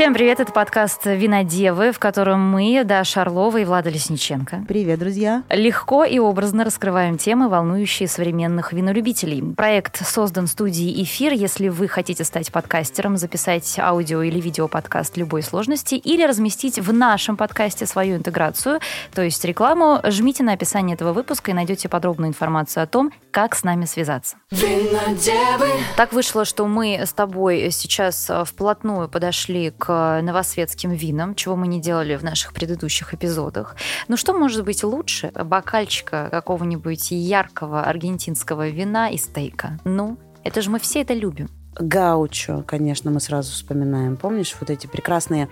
Всем привет, это подкаст «Винодевы», в котором мы, Даша Орлова и Влада Лесниченко. Привет, друзья. Легко и образно раскрываем темы, волнующие современных винолюбителей. Проект создан студией «Эфир». Если вы хотите стать подкастером, записать аудио или видео-подкаст любой сложности или разместить в нашем подкасте свою интеграцию, то есть рекламу, жмите на описание этого выпуска и найдете подробную информацию о том, как с нами связаться. Винодевы. Так вышло, что мы с тобой сейчас вплотную подошли к новосветским винам, чего мы не делали в наших предыдущих эпизодах. Ну что может быть лучше бокальчика какого-нибудь яркого аргентинского вина и стейка? Ну, это же мы все это любим. Гаучо, конечно, мы сразу вспоминаем. Помнишь вот эти прекрасные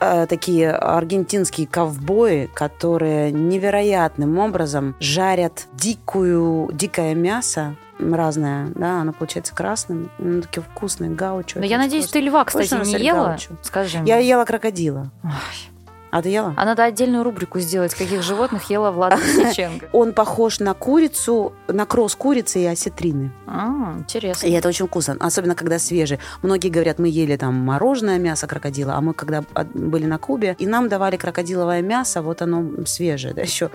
э, такие аргентинские ковбои, которые невероятным образом жарят дикую, дикое мясо разное, да, оно получается красным, ну, такие вкусные, гаучо. Но я надеюсь, вкусный. ты льва, кстати, не ела? Гаучо. Скажи мне. Я ела крокодила. Ой. А ты ела? А надо отдельную рубрику сделать, каких животных ела Влада Лисиченко. Он похож на курицу, на кросс курицы и осетрины. А, интересно. И это очень вкусно, особенно когда свежий. Многие говорят, мы ели там мороженое мясо крокодила, а мы когда были на Кубе, и нам давали крокодиловое мясо, вот оно свежее, да, еще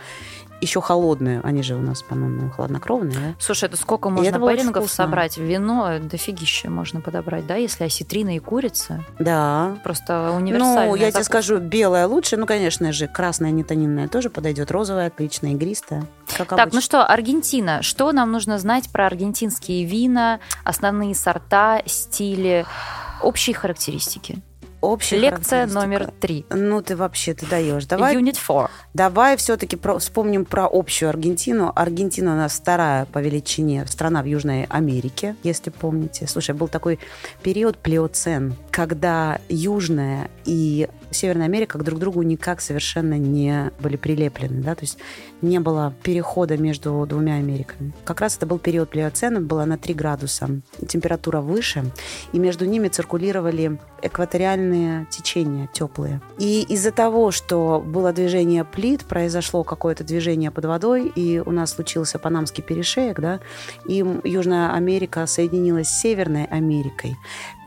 еще холодные. Они же у нас, по-моему, хладнокровные. Да? Слушай, это сколько можно парингов собрать? Вино дофигище можно подобрать, да, если осетрина и курица? Да. Просто универсальная. Ну, я закуска. тебе скажу, белая лучше. Ну, конечно же, красная нетонинная тоже подойдет. Розовая отлично, игристая. Как так, обычно. ну что, Аргентина. Что нам нужно знать про аргентинские вина, основные сорта, стили, общие характеристики? Общая Лекция номер три. Ну, ты вообще, ты даешь. Давай, Unit 4. Давай все-таки про, вспомним про общую Аргентину. Аргентина у нас вторая по величине страна в Южной Америке, если помните. Слушай, был такой период плеоцен, когда Южная и Северная Америка друг к другу никак совершенно не были прилеплены, да, то есть не было перехода между двумя Америками. Как раз это был период плеоцена, было на 3 градуса, температура выше, и между ними циркулировали экваториальные течения теплые. И из-за того, что было движение плит, произошло какое-то движение под водой, и у нас случился Панамский перешеек, да, и Южная Америка соединилась с Северной Америкой,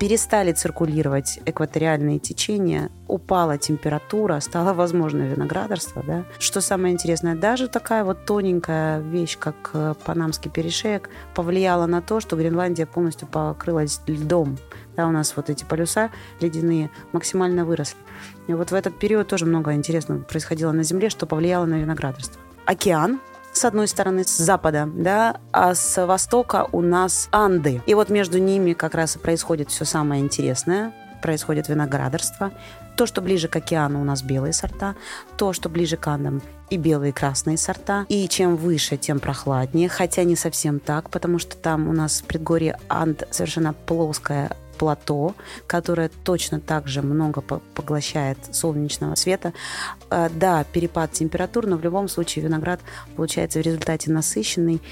перестали циркулировать экваториальные течения, упала температура, стало возможно виноградарство. Да? Что самое интересное, даже такая вот тоненькая вещь, как э, Панамский перешеек, повлияла на то, что Гренландия полностью покрылась льдом. Да, у нас вот эти полюса ледяные максимально выросли. И вот в этот период тоже много интересного происходило на Земле, что повлияло на виноградарство. Океан, с одной стороны, с запада, да, а с востока у нас Анды. И вот между ними как раз и происходит все самое интересное происходит виноградарство. То, что ближе к океану, у нас белые сорта. То, что ближе к Андам, и белые, и красные сорта. И чем выше, тем прохладнее. Хотя не совсем так, потому что там у нас в предгорье Анд совершенно плоское плато, которое точно так же много поглощает солнечного света. Э, да, перепад температур, но в любом случае виноград получается в результате насыщенный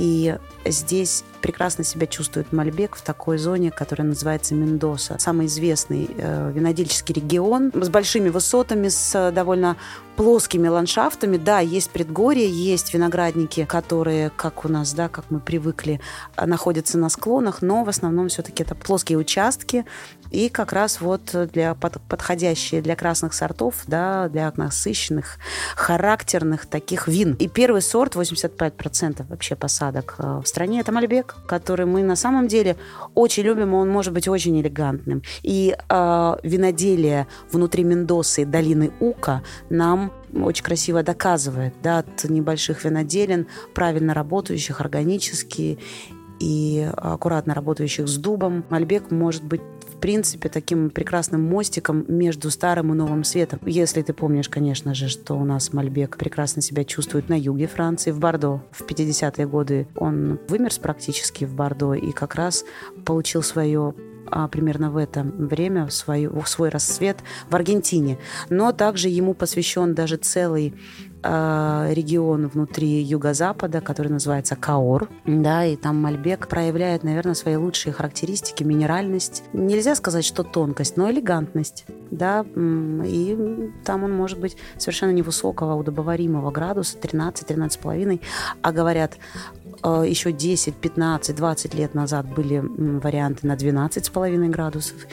и здесь прекрасно себя чувствует Мальбек в такой зоне, которая называется Мендоса. Самый известный э, винодельческий регион с большими высотами, с довольно плоскими ландшафтами. Да, есть предгорье, есть виноградники, которые, как у нас, да, как мы привыкли, находятся на склонах, но в основном все-таки это плоские участки, и как раз вот для подходящие для красных сортов, да, для насыщенных, характерных таких вин. И первый сорт, 85% вообще посадок э, в стране, это Мальбек, который мы на самом деле очень любим, он может быть очень элегантным. И э, виноделие внутри Мендосы долины Ука нам очень красиво доказывает, да, от небольших виноделин, правильно работающих, органически и аккуратно работающих с дубом. Мальбек может быть принципе, таким прекрасным мостиком между старым и новым светом. Если ты помнишь, конечно же, что у нас Мальбек прекрасно себя чувствует на юге Франции, в Бордо. В 50-е годы он вымерз практически в Бордо и как раз получил свое а, примерно в это время свой, свой рассвет в Аргентине. Но также ему посвящен даже целый э, регион внутри юго-запада, который называется Каор, да, и там Мальбек проявляет, наверное, свои лучшие характеристики, минеральность. Нельзя сказать, что тонкость, но элегантность, да, и там он может быть совершенно невысокого удобоваримого градуса, 13-13,5, а говорят, э, еще 10, 15, 20 лет назад были варианты на 12,5 градусов.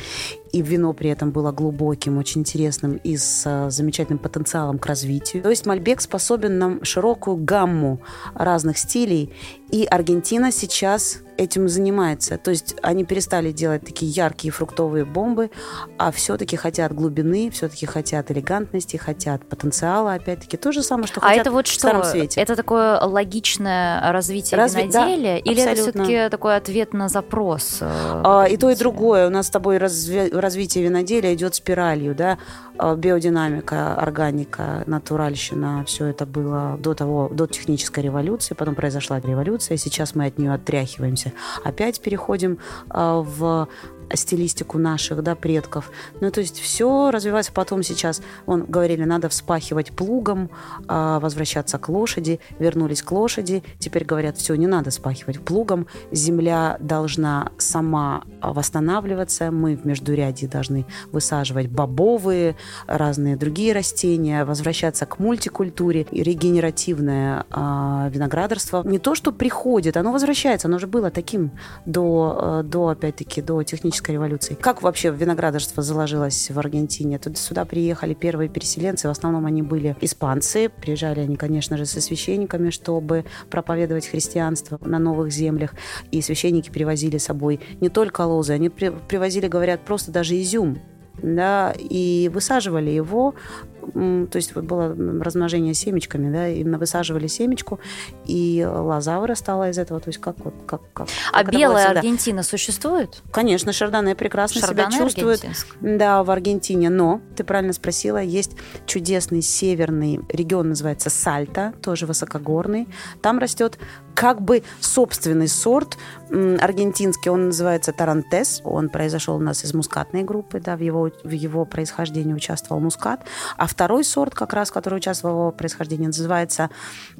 И вино при этом было глубоким, очень интересным и с а, замечательным потенциалом к развитию. То есть Мальбек способен нам широкую гамму разных стилей, и Аргентина сейчас этим занимается. То есть они перестали делать такие яркие фруктовые бомбы, а все-таки хотят глубины, все-таки хотят элегантности, хотят потенциала, опять-таки то же самое, что а хотят это вот в что? Старом Свете. Это такое логичное развитие Разви- виноделия? да, или это абсолютно. все-таки такой ответ на запрос? э, А, и то, и другое. У нас с тобой разве- развитие виноделия идет спиралью, да, А, биодинамика, органика, натуральщина, все это было до того, до технической революции, потом произошла революция, сейчас мы от нее отряхиваемся. Опять переходим а, в стилистику наших да, предков. Ну, то есть все развивается потом сейчас. Он говорили, надо вспахивать плугом, а, возвращаться к лошади, вернулись к лошади. Теперь говорят, все, не надо спахивать плугом. Земля должна сама а, восстанавливаться. Мы в междурядье должны высаживать бобовые, разные другие растения, возвращаться к мультикультуре. И регенеративное а, виноградарство не то, что приходит, оно возвращается. Оно уже было таким до, э, до опять-таки, до технической революции. Как вообще виноградарство заложилось в Аргентине? Туда сюда приехали первые переселенцы. В основном они были испанцы. Приезжали они, конечно же, со священниками, чтобы проповедовать христианство на новых землях. И священники привозили с собой не только лозы, они при- привозили, говорят, просто даже изюм да, и высаживали его, то есть вот было размножение семечками, да, именно высаживали семечку, и лоза вырастала из этого, то есть как вот, как, как, А как белая. Аргентина существует? Конечно, Шардоне прекрасно Шардоне себя чувствует. Да, в Аргентине. Но, ты правильно спросила, есть чудесный северный регион, называется Сальта, тоже высокогорный. Там растет как бы собственный сорт аргентинский, он называется Тарантес. Он произошел у нас из мускатной группы, да, в его, в его происхождении участвовал мускат. А второй сорт, как раз, который участвовал в происхождении, называется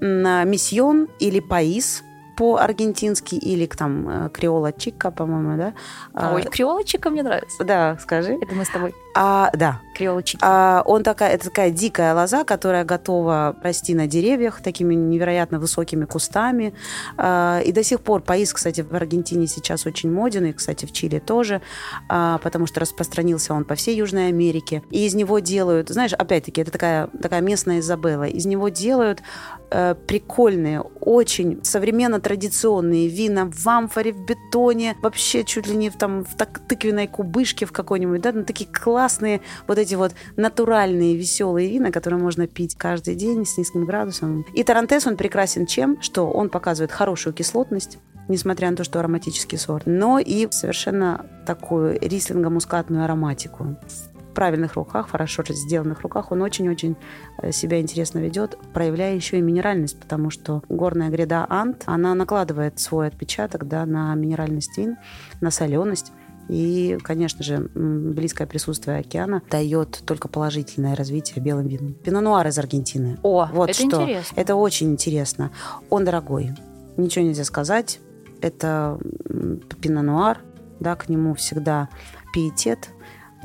м, Мисьон или Паис по-аргентински, или там э, Криола Чика, по-моему, да? А, Ой, креолочка мне нравится. Да, скажи. Это мы с тобой. А, да, Креолочки. а, он такая, это такая дикая лоза, которая готова расти на деревьях такими невероятно высокими кустами. А, и до сих пор паис, кстати, в Аргентине сейчас очень моден, и, кстати, в Чили тоже, а, потому что распространился он по всей Южной Америке. И из него делают, знаешь, опять-таки, это такая, такая местная Изабелла, из него делают э, прикольные, очень современно традиционные вина в амфоре, в бетоне, вообще чуть ли не в, там, в так, тыквенной кубышке в какой-нибудь, да, ну, такие классные вот эти вот натуральные веселые вина, которые можно пить каждый день с низким градусом. И Тарантес, он прекрасен чем? Что он показывает хорошую кислотность, несмотря на то, что ароматический сорт, но и совершенно такую рислинго-мускатную ароматику в правильных руках, хорошо сделанных руках, он очень-очень э, себя интересно ведет, проявляя еще и минеральность, потому что горная гряда Ант, она накладывает свой отпечаток да, на минеральность вин, на соленость. И, конечно же, близкое присутствие океана дает только положительное развитие белым винам. Пино-нуар из Аргентины. О, Вот это что. интересно. Это очень интересно. Он дорогой. Ничего нельзя сказать. Это м, пино-нуар. Да, к нему всегда пиетет.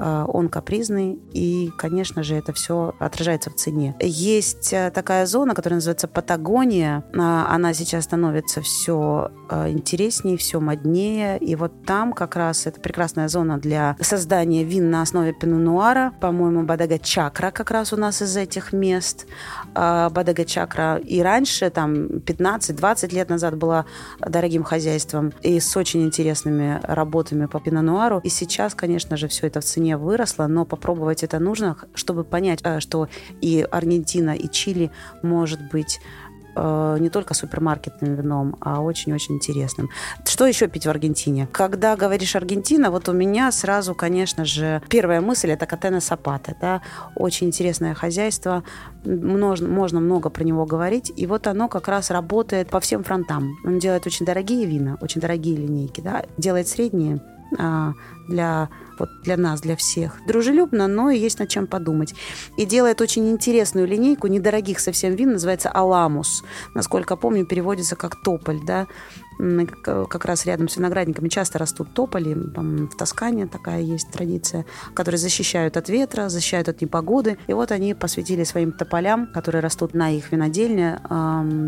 Э, Он капризный, и, конечно же, это все отражается в цене. Есть э, такая зона, которая называется Патагония. А, Она сейчас становится все интереснее, все моднее. И вот там как раз это прекрасная зона для создания вин на основе пино-нуара. По-моему, Бадага-Чакра как раз у нас из этих мест. А, Бадага-Чакра и раньше, там, 15-20 лет назад была дорогим хозяйством и с очень интересными работами по пино-нуару. И сейчас, конечно же, все это в цене выросло, но попробовать это нужно, чтобы понять, э, что и Аргентина, и Чили может быть э, не только супермаркетным вином, а очень-очень интересным. Что еще пить в Аргентине? Когда говоришь Аргентина, вот у меня сразу, конечно же, первая мысль это Катена Сапата. Да? Очень интересное хозяйство, можно, можно много про него говорить, и вот оно как раз работает по всем фронтам. Он делает очень дорогие вина, очень дорогие линейки, да? делает средние а, для, вот для нас, для всех. Дружелюбно, но и есть над чем подумать. И делает очень интересную линейку недорогих совсем вин, называется «Аламус». Насколько помню, переводится как «тополь», да, как как раз рядом с виноградниками часто растут тополи, там, в Тоскане такая есть традиция, которые защищают от ветра, защищают от непогоды. И вот они посвятили своим тополям, которые растут на их винодельне,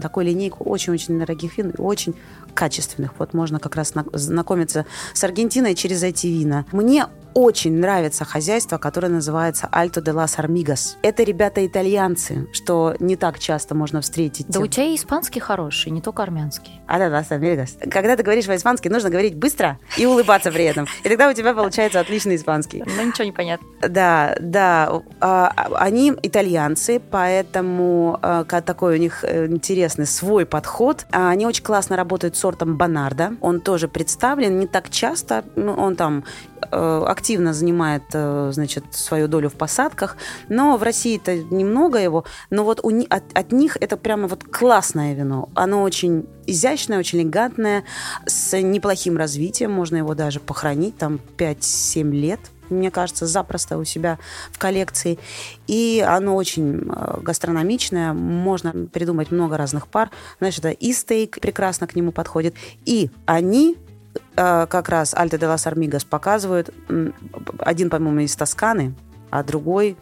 такую линейку очень-очень дорогих вин и очень качественных. Вот можно как раз на- знакомиться с Аргентиной через эти вина. Мне очень нравится хозяйство, которое называется Alto de las Armigas. Это ребята итальянцы, что не так часто можно встретить. Да у тебя и испанский хороший, не только армянский. А да, las Armigas. Когда ты говоришь по-испански, нужно говорить быстро и улыбаться при этом. И тогда у тебя получается отличный испанский. Ну, ничего не понятно. Да, да. А, они итальянцы, поэтому а, такой у них э, интересный свой подход. А, они очень классно работают с сортом Бонарда. Он тоже представлен не так часто. Он там активно занимает, э, значит, свою долю в посадках, но в России-то немного его, но вот у, от, от них это прямо вот классное вино. Оно очень изящное, очень элегантное, с неплохим развитием, можно его даже похоронить, там 5-7 лет, мне кажется, запросто у себя в коллекции. И оно очень э, гастрономичное, можно придумать много разных пар. Знаешь, это и стейк прекрасно к нему подходит. И они э, как раз Альте де лас Армигас показывают, один, по-моему, из Тосканы, а другой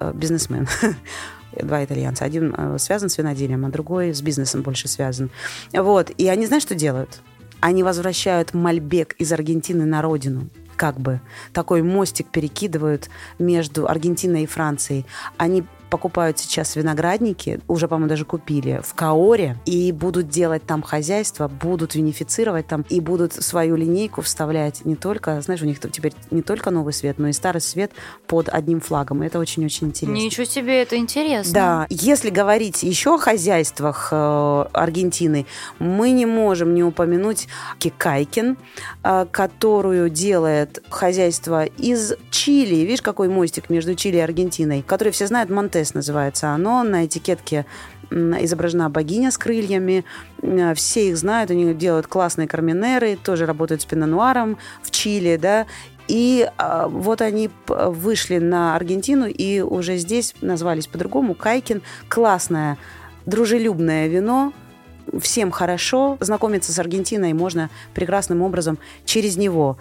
э, бизнесмен. Два итальянца. Один связан с виноделием, а другой с бизнесом больше связан. Вот. И они, знаешь, что делают? Они возвращают Мальбек из Аргентины на родину как бы такой мостик перекидывают между Аргентиной и Францией. Они покупают сейчас виноградники, уже, по-моему, даже купили, в Каоре, и будут делать там хозяйство, будут винифицировать там, и будут свою линейку вставлять не только, знаешь, у них теперь не только новый свет, но и старый свет под одним флагом. Это очень-очень интересно. Ничего себе, это интересно. Да. Если говорить еще о хозяйствах э, Аргентины, мы не можем не упомянуть Кикайкин, э, которую делает хозяйство из Чили. Видишь, какой мостик между Чили и Аргентиной, который все знают, Монте Монтес называется оно. На этикетке изображена богиня с крыльями. Все их знают, они делают классные карминеры, тоже работают с пинонуаром в Чили, да, и а, вот они вышли на Аргентину и уже здесь назвались по-другому. Кайкин. Классное, дружелюбное вино. Всем хорошо. Знакомиться с Аргентиной можно прекрасным образом через него.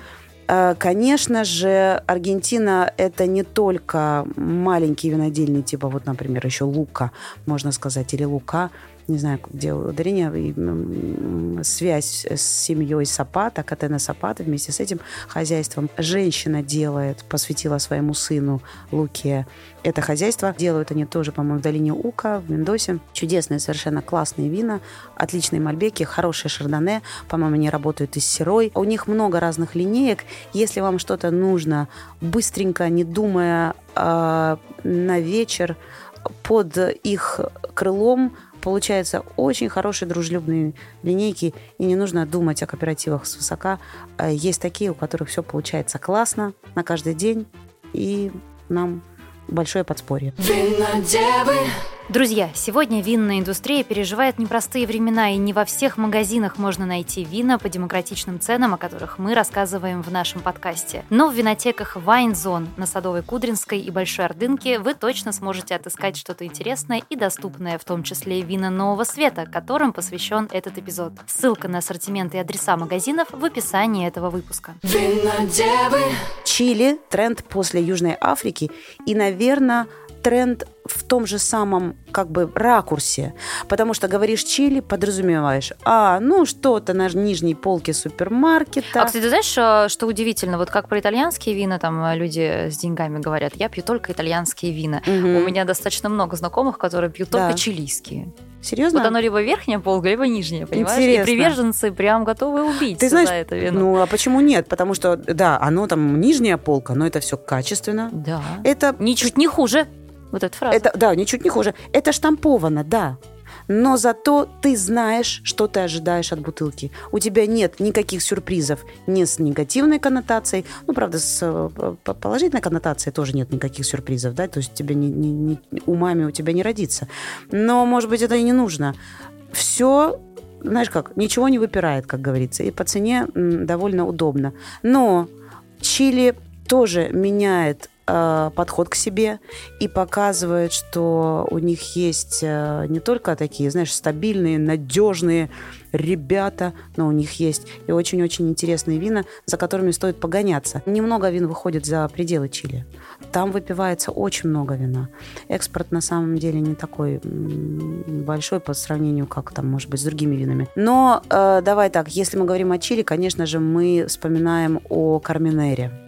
Э, конечно же, Аргентина – это не только маленькие винодельни, типа вот, например, еще Лука, можно сказать, или Лука – не знаю, где ударение, связь с семьей Сапата, Катена Сапата, вместе с этим хозяйством женщина делает, посвятила своему сыну Луке это хозяйство. Делают они тоже, по-моему, в долине Ука, в Мендосе. Чудесные, совершенно классные вина, отличные мальбеки, хорошие шардоне. По-моему, они работают и с сирой. У них много разных линеек. Если вам что-то нужно быстренько, не думая, э, на вечер под их крылом получаются очень хорошие дружелюбные линейки, и не нужно думать о кооперативах с высока. Э, есть такие, у которых все получается классно на каждый день, и нам большое подспорье. Винодевы. Друзья, сегодня винная индустрия переживает непростые времена, и не во всех магазинах можно найти вина по демократичным ценам, о которых мы рассказываем в нашем подкасте. Но в винотеках Wine Zone на Садовой Кудринской и Большой Ордынке вы точно сможете отыскать что-то интересное и доступное, в том числе вина нового света, которым посвящен этот эпизод. Ссылка на ассортимент и адреса магазинов в описании этого выпуска. Винодевы. Чили – тренд после Южной Африки и, наверное, тренд в том же самом как бы ракурсе. Потому что говоришь Чили, подразумеваешь, а, ну что-то на нижней полке супермаркета. А, кстати, знаешь, э, что удивительно? Вот как про итальянские вина там э, люди с деньгами говорят, я пью только итальянские вина. Угу. У меня достаточно много знакомых, которые пьют да. только чилийские. Серьезно? Вот оно либо верхняя полка, либо нижняя, понимаешь? Интересно. И приверженцы прям готовы убить Ты знаешь, за это вино. Ну, а почему нет? Потому что, да, оно там нижняя полка, но это все качественно. Да. Это... Ничуть не хуже. Вот эта фраза. Это, да, ничуть не хуже. Это штамповано, да. Но зато ты знаешь, что ты ожидаешь от бутылки. У тебя нет никаких сюрпризов ни с негативной коннотацией, ну, правда, с э, положительной коннотацией тоже нет никаких сюрпризов, да, то есть тебе не, не, не, умами у тебя не родится. Но, может быть, это и не нужно. Все знаешь как, ничего не выпирает, как говорится, и по цене довольно удобно. Но Чили тоже меняет Э, подход к себе и показывает, что у них есть э, не только такие, знаешь, стабильные, надежные ребята, но у них есть и очень-очень интересные вина, за которыми стоит погоняться. Немного вин выходит за пределы Чили. Там выпивается очень много вина. Экспорт на самом деле не такой большой по сравнению, как там, может быть, с другими винами. Но э, давай так, если мы говорим о Чили, конечно же, мы вспоминаем о Карминере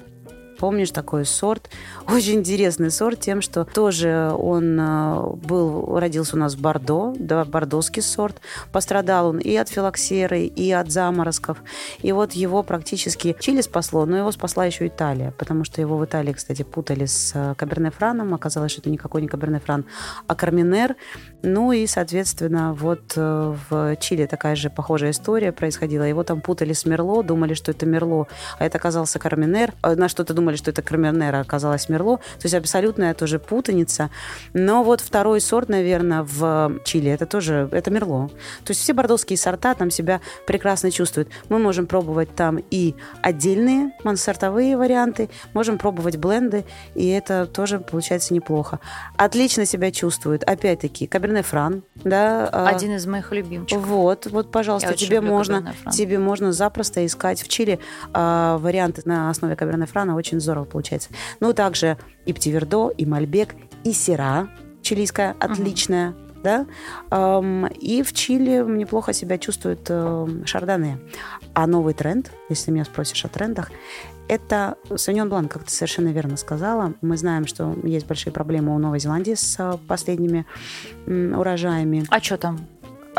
Помнишь такой сорт? Очень интересный сорт тем, что тоже он э, был, родился у нас в Бордо, да, бордоский сорт. Пострадал он и от филоксеры, и от заморозков. И вот его практически Чили спасло, но его спасла еще Италия, потому что его в Италии, кстати, путали с э, Каберне-Франом. Оказалось, что это никакой не Каберне-Фран, а Карминер. Ну и, соответственно, вот э, в Чили такая же похожая история происходила. Его там путали с Мерло, думали, что это Мерло, а это оказался Карминер. На что-то думали, что это Карминер, а оказалось Мерло. То есть абсолютная тоже путаница. Но вот второй сорт, наверное, в Чили, это тоже, это Мерло. То есть все бордовские сорта там себя прекрасно чувствуют. Мы можем пробовать там и отдельные моносортовые варианты, можем пробовать бленды, и это тоже получается неплохо. Отлично себя чувствует, опять-таки, Каберне Фран, да. А, Один из моих любимчиков. Вот, вот, пожалуйста, тебе можно, тебе можно запросто искать в Чили а, варианты на основе Каберне Франа, очень здорово получается. Ну, также и Птивердо, и Мальбек, и Сера, чилийская, отличная, uh да, и в Чили неплохо себя чувствуют эм, шарданы. А новый тренд, если меня спросишь о трендах, это Савиньон Блан, как ты совершенно верно сказала. Мы знаем, что есть большие проблемы у Новой Зеландии с э, последними урожаями. А что там?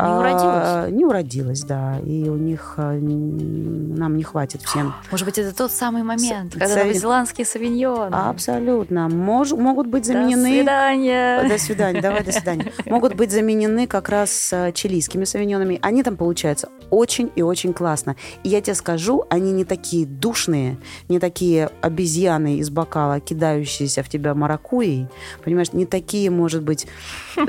Не уродилась? А, не уродилась, да. И у них а, нам не хватит всем. Может быть, это тот самый момент, С, когда савин... новозеландские савиньоны. Абсолютно. Мож, могут быть заменены... До свидания. До свидания. Давай, до свидания. Могут быть заменены как раз а, чилийскими савиньонами. Они там получаются очень и очень классно. И я тебе скажу, они не такие душные, не такие обезьяны из бокала, кидающиеся в тебя маракуей. Понимаешь, не такие, может быть,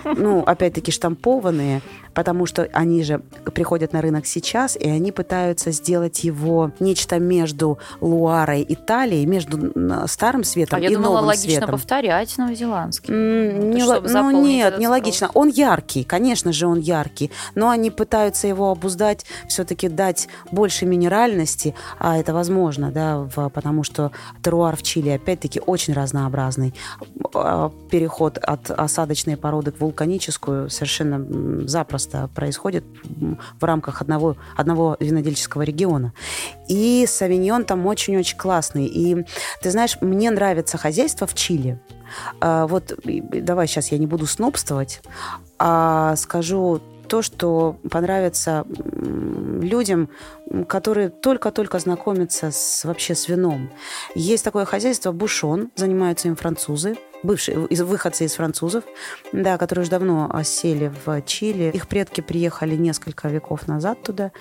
ну, опять-таки, штампованные, потому что они же приходят на рынок сейчас, и они пытаются сделать его нечто между Луарой и Талией, между старым светом а я и думала, новым логично светом. повторять новозеландский. Mm, не, То, ну нет, не логично. Он яркий, конечно же, он яркий, но они пытаются его обуздать, все-таки дать больше минеральности, а это возможно, да, в, потому что теруар в Чили, опять-таки, очень разнообразный. А, переход от осадочной породы к вулканическую совершенно запросто происходит в рамках одного, одного винодельческого региона. И савиньон там очень-очень классный. И ты знаешь, мне нравится хозяйство в Чили. А, вот давай сейчас я не буду снобствовать, а скажу то, что понравится людям, которые только-только знакомятся с, вообще с вином. Есть такое хозяйство Бушон, занимаются им французы бывшие из, выходцы из французов, да, которые уже давно осели в Чили. Их предки приехали несколько веков назад туда,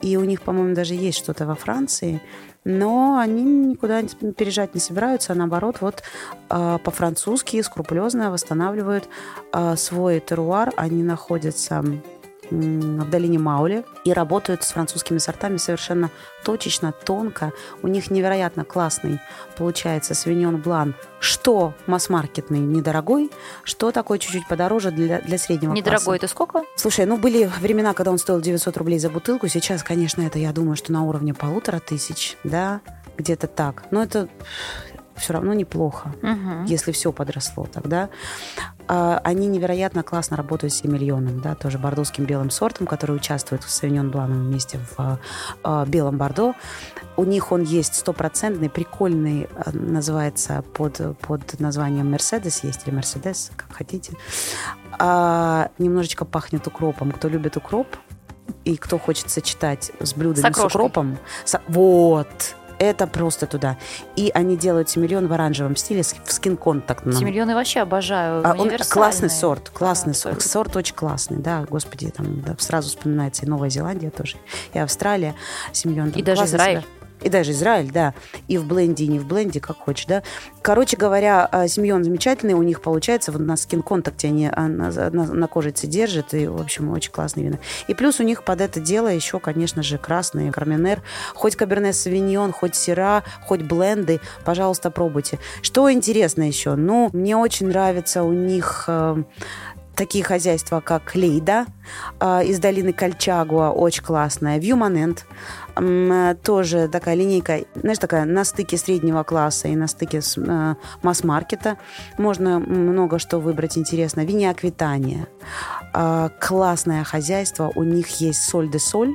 и у них, по-моему, даже есть что-то во Франции, но они никуда переезжать не собираются, а наоборот, вот э, по-французски скрупулезно восстанавливают э, свой теруар. Они находятся в долине Мауле и работают с французскими сортами совершенно точечно, тонко. У них невероятно классный получается свиньон блан, что масс-маркетный недорогой, что такой чуть-чуть подороже для, для среднего Недорогой класса. это сколько? Слушай, ну были времена, когда он стоил 900 рублей за бутылку. Сейчас, конечно, это, я думаю, что на уровне полутора тысяч, да, где-то так. Но это все равно неплохо, угу. если все подросло тогда. А, они невероятно классно работают с Емельоном, да, тоже бордоским белым сортом, который участвует в Савиньон Бланом вместе в а, белом бордо. У них он есть стопроцентный, прикольный, а, называется под, под названием Мерседес, есть или Мерседес, как хотите. А, немножечко пахнет укропом. Кто любит укроп, и кто хочет сочетать с блюдами с, с укропом. Со... Вот, это просто туда. И они делают Симильон в оранжевом стиле, в скин-контактном. Симильон я вообще обожаю. А он классный сорт, классный да, сорт. Сорт очень классный, да, господи, там да, сразу вспоминается и Новая Зеландия тоже, и Австралия. Симильон. И даже Израиль. Себя и даже Израиль, да, и в бленде, и не в бленде, как хочешь, да. Короче говоря, а, Симеон замечательный, у них получается, на скин-контакте они а, на, на, на кожице держат, и, в общем, очень классные вина. И плюс у них под это дело еще, конечно же, красные Карменер, хоть Каберне Савиньон, хоть Сера, хоть бленды, пожалуйста, пробуйте. Что интересно еще? Ну, мне очень нравится у них э, такие хозяйства, как Лейда э, из долины Кальчагуа, очень классная, Вьюманент, тоже такая линейка, знаешь, такая на стыке среднего класса и на стыке э, масс-маркета. Можно много что выбрать интересно. Виня Аквитания. Э, классное хозяйство, у них есть соль де соль,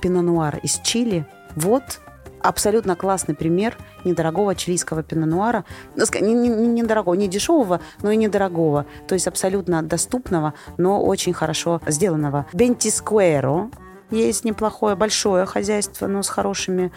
пино-нуар из Чили. Вот абсолютно классный пример недорогого чилийского пино-нуара. Ну, Не, не, недорогого, не дешевого, но и недорогого. То есть абсолютно доступного, но очень хорошо сделанного. Бентискуэро есть неплохое, большое хозяйство, но с хорошими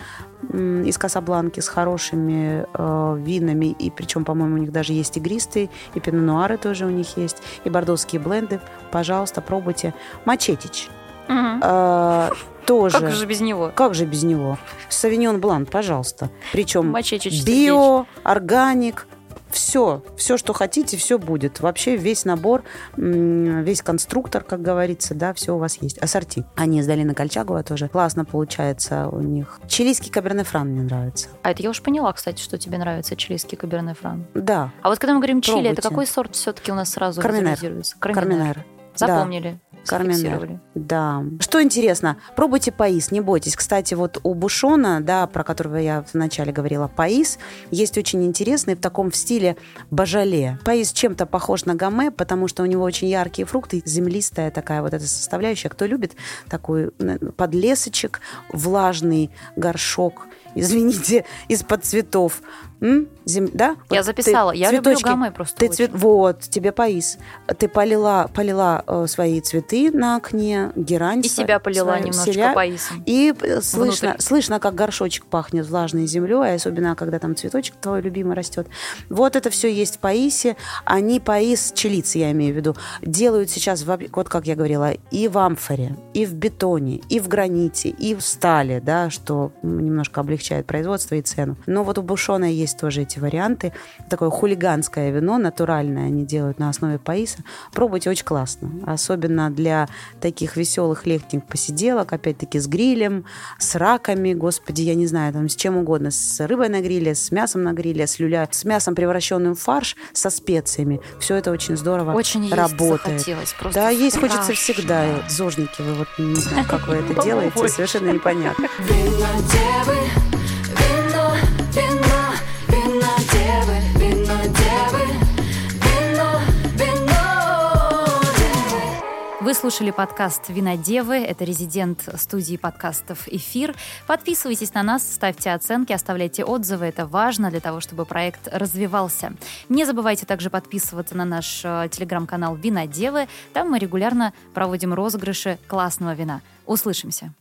из Касабланки, с хорошими э, винами. И причем, по-моему, у них даже есть игристые, и пино-нуары тоже у них есть, и бордовские бленды. Пожалуйста, пробуйте. Мачетич. Мгм. Э, тоже. Как же без него? Как же без него? Савиньон Блан, пожалуйста. Причем Мачетич био, органик, все, все, что хотите, все будет. Вообще весь набор, весь конструктор, как говорится, да, все у вас есть. Ассорти. Они из долины Кольчагова тоже. Классно получается у них. Чилийский каберне фран мне нравится. А это я уж поняла, кстати, что тебе нравится чилийский каберне фран. Да, А вот когда мы говорим чили, это Пробуйте. какой сорт все-таки у нас сразу Карминер. карминер. Запомнили. Карминер. зафиксировали. Да. Что интересно, пробуйте паис, не бойтесь. Кстати, вот у Бушона, да, про которого я вначале говорила, паис, есть очень интересный в таком в стиле бажале. Паис чем-то похож на гаме, потому что у него очень яркие фрукты, землистая такая вот эта составляющая. Кто любит такой э, подлесочек, влажный горшок, извините, из-под цветов. М? Зем- Да? Я Вот записала. ты Я люблю цветочки, гамме просто ты очень. цвет... Вот, тебе паис. Ты полила, полила э, свои цветы на окне, герань. И свою- себя полила свою, немножечко селя. паисом. И э, слышно, Внутрь. слышно, как горшочек пахнет влажной землей, особенно когда там цветочек твой любимый растет. Вот это все есть в Паисе. Они Паис, чилицы, я имею в виду, делают сейчас, в вот как я говорила, и в амфоре, и в бетоне, и в граните, и в стали, да, что немножко облегчает производство и цену. Но вот у Бушона есть тоже эти варианты. Такое хулиганское вино, натуральное, они делают на основе Паиса. Пробуйте, очень классно. Особенно для таких веселых летних посиделок, опять-таки с грилем, с раками, господи, я не знаю, там с чем угодно, с рыбой на гриле, с мясом на гриле, с люля, с мясом, превращенным в фарш, со специями. Все это очень здорово Очень есть работает. захотелось. Просто Да, есть хочется всегда. Зожники вы, вот не знаю, как вы это делаете, совершенно непонятно. Вы слушали подкаст «Винодевы». Это резидент студии подкастов «Эфир». Подписывайтесь на нас, ставьте оценки, оставляйте отзывы. Это важно для того, чтобы проект развивался. Не забывайте также подписываться на наш э, телеграм-канал «Винодевы». Там мы регулярно проводим розыгрыши классного вина. Услышимся.